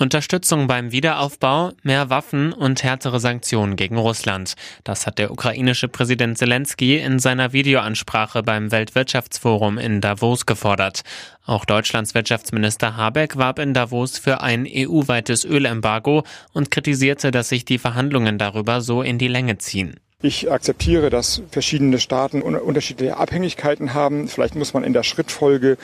Unterstützung beim Wiederaufbau, mehr Waffen und härtere Sanktionen gegen Russland. Das hat der ukrainische Präsident Zelensky in seiner Videoansprache beim Weltwirtschaftsforum in Davos gefordert. Auch Deutschlands Wirtschaftsminister Habeck warb in Davos für ein EU-weites Ölembargo und kritisierte, dass sich die Verhandlungen darüber so in die Länge ziehen. Ich akzeptiere, dass verschiedene Staaten unterschiedliche Abhängigkeiten haben. Vielleicht muss man in der Schrittfolge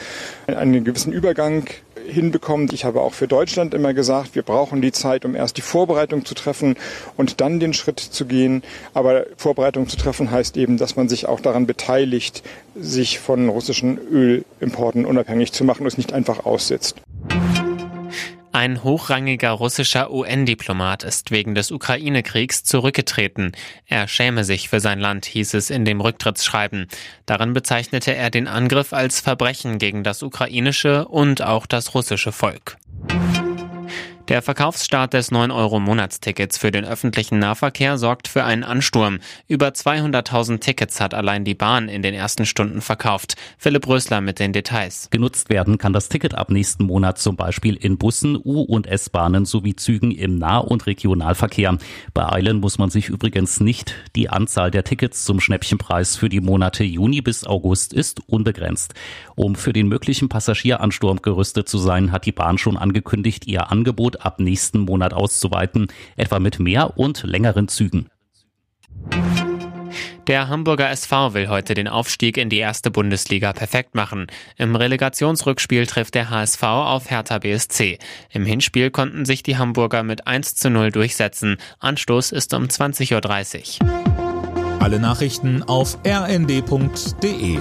einen gewissen Übergang hinbekommen. Ich habe auch für Deutschland immer gesagt, wir brauchen die Zeit, um erst die Vorbereitung zu treffen und dann den Schritt zu gehen. Aber Vorbereitung zu treffen heißt eben, dass man sich auch daran beteiligt, sich von russischen Ölimporten unabhängig zu machen und es nicht einfach aussetzt. Ein hochrangiger russischer UN-Diplomat ist wegen des Ukraine-Kriegs zurückgetreten. Er schäme sich für sein Land, hieß es in dem Rücktrittsschreiben. Darin bezeichnete er den Angriff als Verbrechen gegen das ukrainische und auch das russische Volk. Der Verkaufsstart des 9-Euro-Monatstickets für den öffentlichen Nahverkehr sorgt für einen Ansturm. Über 200.000 Tickets hat allein die Bahn in den ersten Stunden verkauft. Philipp Rösler mit den Details. Genutzt werden kann das Ticket ab nächsten Monat zum Beispiel in Bussen, U- und S-Bahnen sowie Zügen im Nah- und Regionalverkehr. Beeilen muss man sich übrigens nicht. Die Anzahl der Tickets zum Schnäppchenpreis für die Monate Juni bis August ist unbegrenzt. Um für den möglichen Passagieransturm gerüstet zu sein, hat die Bahn schon angekündigt, ihr Angebot ab nächsten Monat auszuweiten, etwa mit mehr und längeren Zügen. Der Hamburger SV will heute den Aufstieg in die erste Bundesliga perfekt machen. Im Relegationsrückspiel trifft der HSV auf Hertha BSC. Im Hinspiel konnten sich die Hamburger mit 1 zu 0 durchsetzen. Anstoß ist um 20.30 Uhr. Alle Nachrichten auf rnd.de